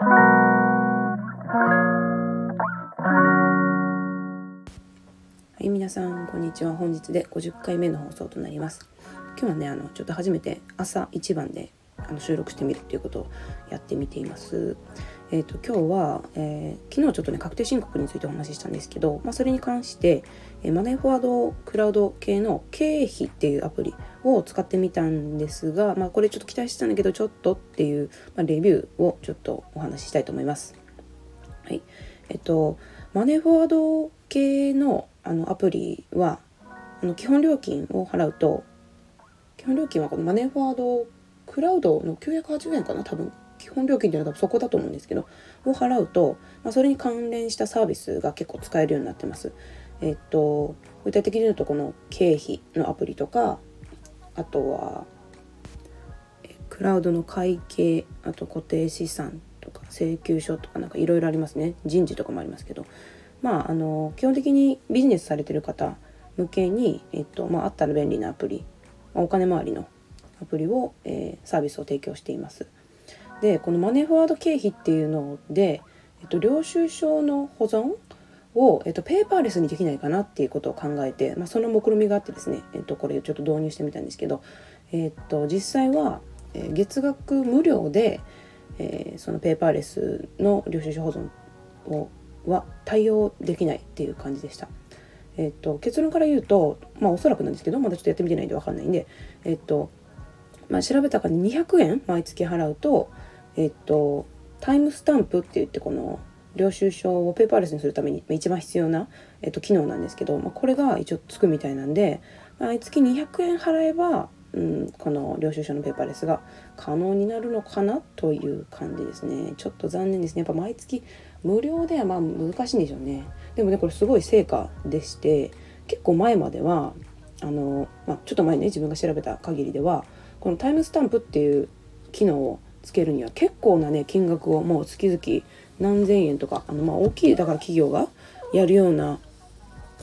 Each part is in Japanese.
はい皆さんこんにちは。本日で50回目の放送となります。今日はねあのちょっと初めて朝一番であの収録してみるっていうことをやってみていますえーと、今日は、えー、昨日ちょっとね確定申告についてお話ししたんですけど、まあ、それに関して、えー、マネーフォワードクラウド系の経費っていうアプリを使ってみたんですが、まあ、これちょっと期待してたんだけどちょっとっていう、まあ、レビューをちょっとお話ししたいと思います。はい、えっとマネーフォワード系のあのアプリはあの基本料金を払うと基本料金はこのマネーフォワードクラウドの980円かな？多分。基本料金っていうのはそこだと思うんですけどを払うと、まあ、それに関連したサービスが結構使えるようになってます。えっと具体的に言うとこの経費のアプリとかあとはクラウドの会計あと固定資産とか請求書とかなんかいろいろありますね。人事とかもありますけど。まああの基本的にビジネスされてる方向けに、えっとまあ、あったら便利なアプリ。お金回りのアプリを、えー、サービスを提供しています。でこのマネーフォワード経費っていうので、えっと、領収書の保存を、えっと、ペーパーレスにできないかなっていうことを考えて、まあ、その目論みがあってですね、えっと、これちょっと導入してみたんですけど、えっと、実際は、月額無料で、えー、そのペーパーレスの領収書保存をは対応できないっていう感じでした。えっと、結論から言うと、まあ、おそらくなんですけどまだちょっとやってみてないんで分かんないんで、えっとまあ、調べたかに200円毎月払うと、えっと、タイムスタンプって言ってこの領収書をペーパーレスにするために一番必要な、えっと、機能なんですけど、まあ、これが一応つくみたいなんで毎月200円払えば、うん、この領収書のペーパーレスが可能になるのかなという感じですね。ちょっと残念ですね。やっぱ毎月無料ではまあ難しいんでしょうね。でもねこれすごい成果でして結構前まではあの、まあ、ちょっと前ね自分が調べた限りではこのタイムスタンプっていう機能をつけるには結構なね金額をもう月々何千円とかあのまあ大きいだから企業がやるような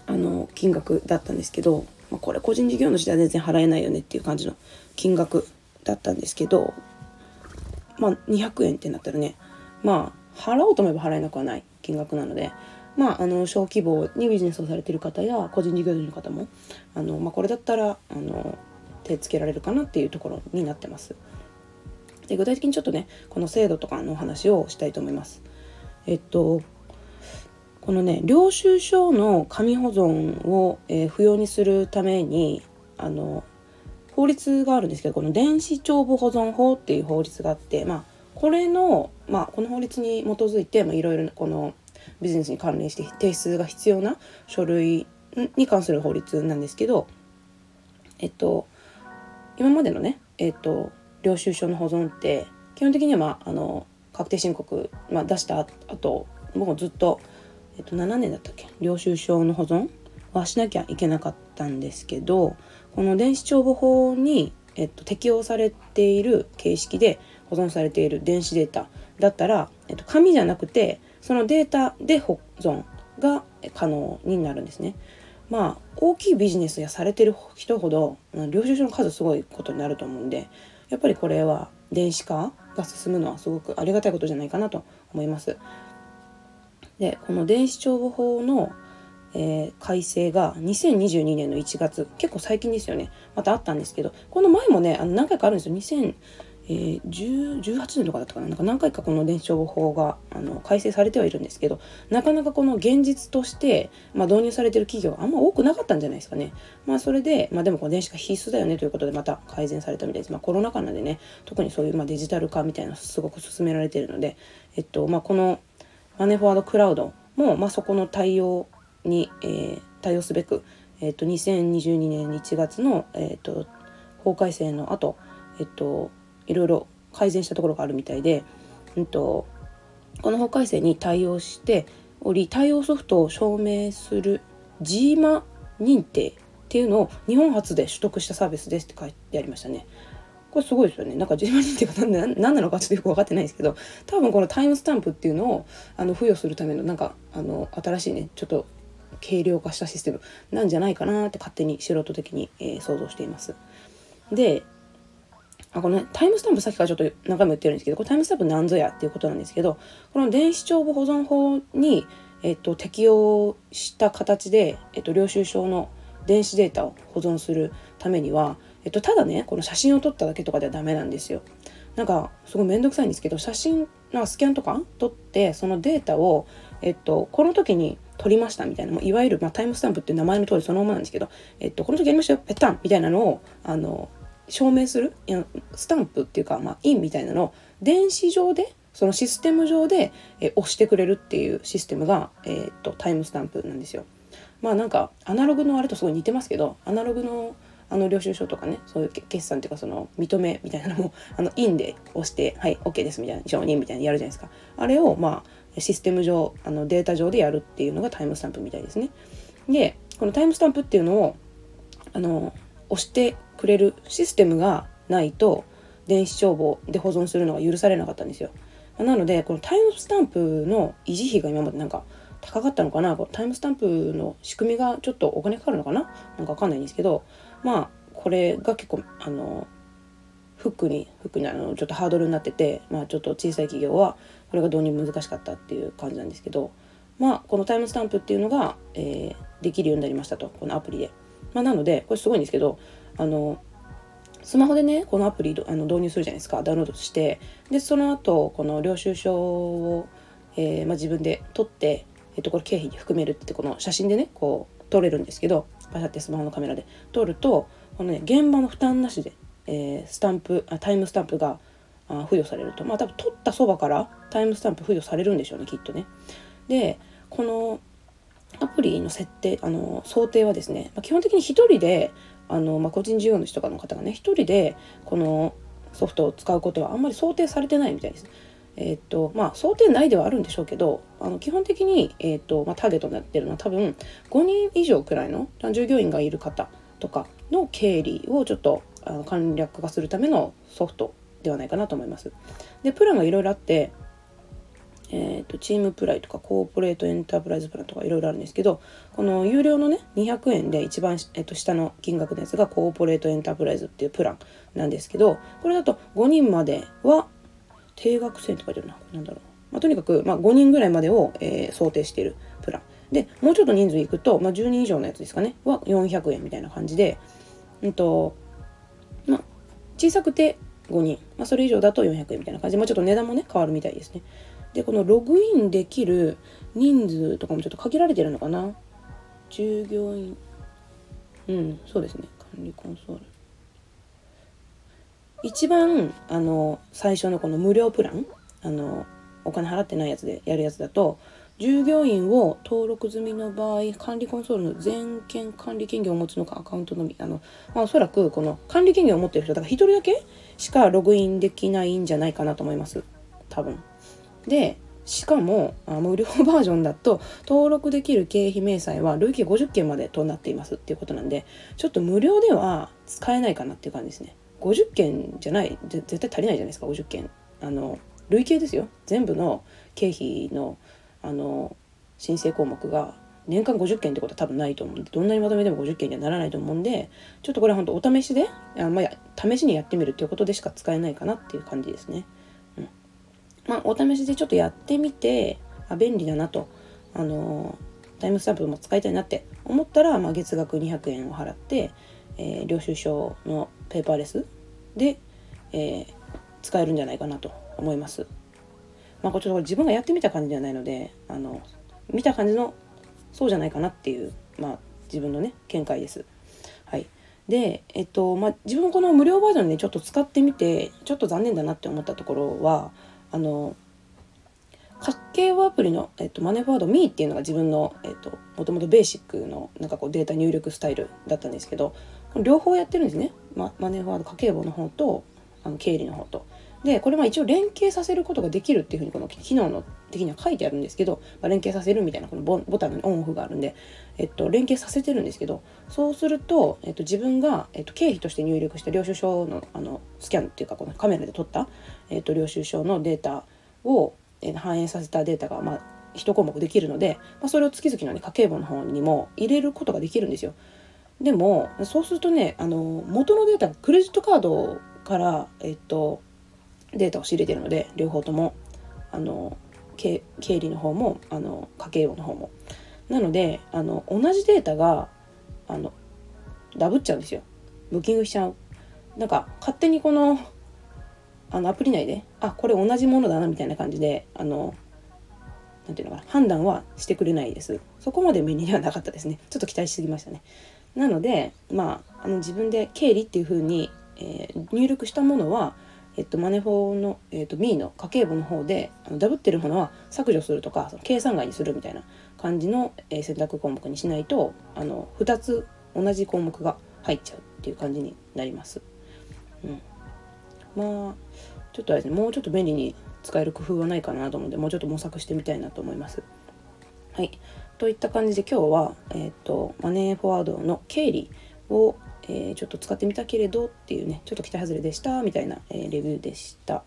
あの金額だったんですけど、まあ、これ個人事業主では全然払えないよねっていう感じの金額だったんですけどまあ200円ってなったらねまあ払おうと思えば払えなくはない金額なのでまあ、あの小規模にビジネスをされてる方や個人事業主の方もあの、まあ、これだったらあの手つけられるかなっていうところになってます。で具体的にちょっとねこの制度とかのお話をしたいと思います。えっとこのね領収書の紙保存を、えー、不要にするためにあの法律があるんですけどこの電子帳簿保存法っていう法律があってまあこれの、まあ、この法律に基づいていろいろこのビジネスに関連して提出が必要な書類に関する法律なんですけどえっと今までのねえっと領収書の保存って基本的には、まあ、あの確定申告、まあ、出した後もうずっと、えっと、7年だったっけ？領収書の保存はしなきゃいけなかったんですけどこの電子帳簿法に、えっと、適用されている形式で保存されている電子データだったら、えっと、紙じゃなくてそのデータで保存が可能になるんですね。まあ大きいビジネスやされてる人ほど領収書の数すごいことになると思うんでやっぱりこれは電子化が進むのはすごくありがたいことじゃないかなと思います。でこの電子帳簿法の、えー、改正が2022年の1月結構最近ですよねまたあったんですけどこの前もねあの何回かあるんですよえー、18年とかだったかな？なんか何回かこの電子帳簿法があの改正されてはいるんですけどなかなかこの現実として、まあ、導入されてる企業はあんま多くなかったんじゃないですかね。まあそれで、まあ、でもこの電子化必須だよねということでまた改善されたみたいです。まあ、コロナ禍なんでね特にそういうまあデジタル化みたいなすごく進められてるので、えっとまあ、このマネーフォワードクラウドも、まあ、そこの対応に、えー、対応すべく、えっと、2022年1月の、えっと、法改正の後、えっといろいろ改善したところがあるみたいで、うんと、この法改正に対応しており対応ソフトを証明する GMA 認定っていうのを日本初で取得したサービスですって書いてありましたね。これすごいですよね。なんか GMA 認定が何何なのかちょっとよく分かってないんですけど多分このタイムスタンプっていうのをあの付与するためのなんかあの新しいねちょっと軽量化したシステムなんじゃないかなって勝手に素人的に、えー、想像しています。であこの、ね、タイムスタンプさっきからちょっと何回も言ってるんですけどこれタイムスタンプなんぞやっていうことなんですけどこの電子帳簿保存法に、えっと、適用した形で、えっと、領収書の電子データを保存するためには、えっと、ただねこの写真を撮っただけとかではダメなんですよ。なんかすごい面倒くさいんですけど写真なんかスキャンとか撮ってそのデータを、えっと、この時に撮りましたみたいなもういわゆる、まあ、タイムスタンプって名前の通りそのままなんですけど、えっと、この時やりましたよペッタンみたいなのをあの証明する？いやスタンプっていうか、まあ、印みたいなのを電子上でそのシステム上で、え押してくれるっていうシステムが、えー、っとタイムスタンプなんですよ。まあなんかアナログのあれとすごい似てますけどアナログのあの領収書とかねそういう決算っていうかその認めみたいなのもあのインで押してはい OK ですみたいな承認みたいなやるじゃないですか。あれをまあシステム上あのデータ上でやるっていうのがタイムスタンプみたいですね。でこのタイムスタンプっていうのをあの押してくれるシステムがないと電子帳簿で保存するのが許されなかったんですよ。なのでこのタイムスタンプの維持費が今までなんか高かったのかな？タイムスタンプの仕組みがちょっとお金かかるのかな？なんかわかんないんですけどまあこれが結構あのフックにフックにあのちょっとハードルになってて、まあ、ちょっと小さい企業はこれが導入難しかったっていう感じなんですけどまあこのタイムスタンプっていうのが、えー、できるようになりましたと。このアプリで。まあ、なのでこれすごいんですけどあのスマホでねこのアプリあの導入するじゃないですか。ダウンロードしてでその後この領収書を、えーまあ、自分で撮って、えっと、これ経費に含めるってこの写真でねこう撮れるんですけどパシャってスマホのカメラで。撮るとこのね現場の負担なしで、えー、スタンプあタイムスタンプがあ付与されると。まあ多分取ったそばからタイムスタンプ付与されるんでしょうねきっとね。でこのアプリの設定あの想定はですね、まあ、基本的に1人であの、まあ、個人事業主とかの方がね1人でこのソフトを使うことはあんまり想定されてないみたいです。えー、っとまあ想定内ではあるんでしょうけどあの基本的に、えー、っとまあ、ターゲットになってるのは多分5人以上くらいの従業員がいる方とかの経理をちょっとあの簡略化するためのソフトではないかなと思います。でプランがいろいろあってえーと、チームプライとかコーポレートエンタープライズプランとかいろいろあるんですけどこの有料のね200円で一番、えーと、下の金額のやつがコーポレートエンタープライズっていうプランなんですけどこれだと5人までは定額制って書いてるな。んだろう、まあ、とにかく、まあ、5人ぐらいまでを、えー、想定しているプラン。でもうちょっと人数いくと、まあ、10人以上のやつですかね。は400円みたいな感じで、うんとまあ、小さくて5人、まあ、それ以上だと400円みたいな感じ。で、まあ、ちょっと値段もね変わるみたいですね。でこのログインできる人数とかもちょっと限られてるのかな？従業員。うんそうですね。管理コンソール。一番あの最初のこの無料プランあのお金払ってないやつでやるやつだと従業員を登録済みの場合管理コンソールの全権管理権限を持つのかアカウントのみ。あの、まあ、おそらくこの管理権限を持ってる人だから1人だけしかログインできないんじゃないかなと思います。多分。でしかもあ無料バージョンだと登録できる経費明細は累計50件までとなっています。っていうことなんでちょっと無料では使えないかなっていう感じですね。50件じゃない絶対足りないじゃないですか50件。あの累計ですよ。全部の経費のあの申請項目が年間50件ってことは多分ないと思うんでどんなにまとめても50件にはならないと思うんでちょっとこれは本当お試しであ、まあ、試しにやってみるっていうことでしか使えないかなっていう感じですね。まあお試しでちょっとやってみてあ便利だなとあのタイムスタンプも使いたいなって思ったら、まあ、月額200円を払って、えー、領収書のペーパーレスで、えー、使えるんじゃないかなと思います。まあ、こちょっと自分がやってみた感じではないのであの見た感じのそうじゃないかなっていう、まあ、自分のね見解です。はい、で、えっとまあ、自分この無料バージョンでちょっと使ってみてちょっと残念だなって思ったところはあの家計簿アプリの、えっと、マネーフォワード Me っていうのが自分の、えっと、もともとベーシックのなんかこうデータ入力スタイルだったんですけど両方やってるんですね、ま、マネーフォワード家計簿の方とあの経理の方と。でこれは一応連携させることができるっていうふうにこの機能の的には書いてあるんですけど、まあ、連携させるみたいなこのボタンのオンオフがあるんで、えっと、連携させてるんですけどそうすると、えっと、自分が、えっと、経費として入力した領収書のあのスキャンっていうかこのカメラで撮った、えっと、領収書のデータを、え、反映させたデータが、まあ、1項目できるので、まあ、それを月々の、ね、家計簿の方にも入れることができるんですよ。でもそうするとねあの元のデータクレジットカードから、えっと、データを仕入れてるので両方ともあの経理の方もあの家計簿の方も。なのであの同じデータがあのダブっちゃうんですよ。ブッキングしちゃう。なんか勝手にこのあのアプリ内であこれ同じものだなみたいな感じであのなんていうのかな判断はしてくれないです。そこまで便利ではなかったですね。ちょっと期待しすぎましたね。なのでまああの自分で経理っていう風に、えー、入力したものはえっと、マネフォーの、えっと、B の家計簿の方であのダブってるものは削除するとかその計算外にするみたいな感じの、えー、選択項目にしないとあの2つ同じ項目が入っちゃうっていう感じになります。うん、まあちょっとあれですねもうちょっと便利に使える工夫はないかなと思うんでもうちょっと模索してみたいなと思います。はい。といった感じで今日は、えっ、とマネーフォワードの経理を、えー、ちょっと使ってみたけれどっていうねちょっと期待外れでしたみたいな、えー、レビューでした。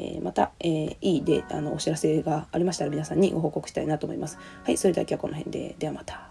えまた、えいいであのお知らせがありましたら皆さんにご報告したいなと思います。はい、それでは今日はこの辺で。ではまた。